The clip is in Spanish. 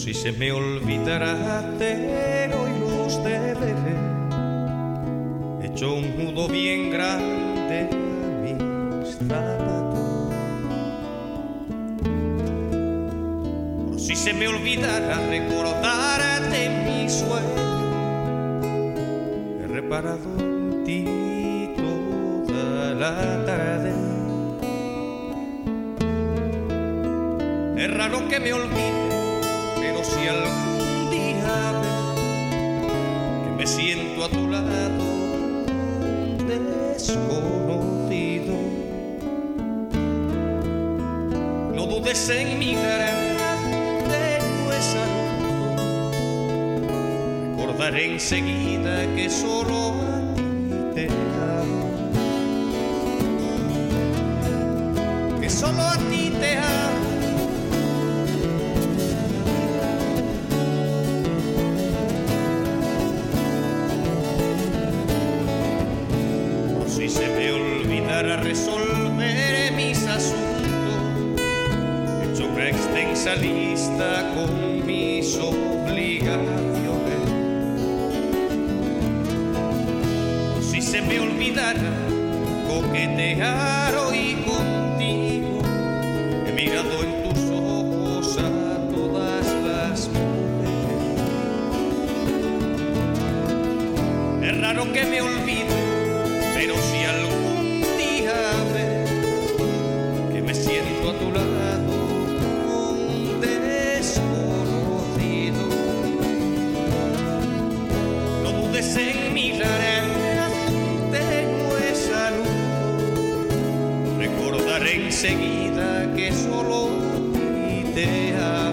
Si se me olvidará, tengo y los deberes. He hecho un nudo bien grande a mis zapatos. Si se me olvidara recordarte mi sueño. He reparado en ti toda la tarde. Es raro que me olvide, si algún día que me siento a tu lado, desconocido, no dudes en mirar de nuestra Recordaré enseguida que solo a ti te amo, que solo a ti te amo. Si se me olvidara resolver mis asuntos, he hecho una extensa lista con mis obligaciones. Si se me olvidara coquetear hoy contigo, he mirado en tus ojos a todas las mujeres. Es raro que me olvide, pero si algún día ves que me siento a tu lado, un desconocido, no dudes en mirar tenue salud. Recordaré enseguida que solo te amo.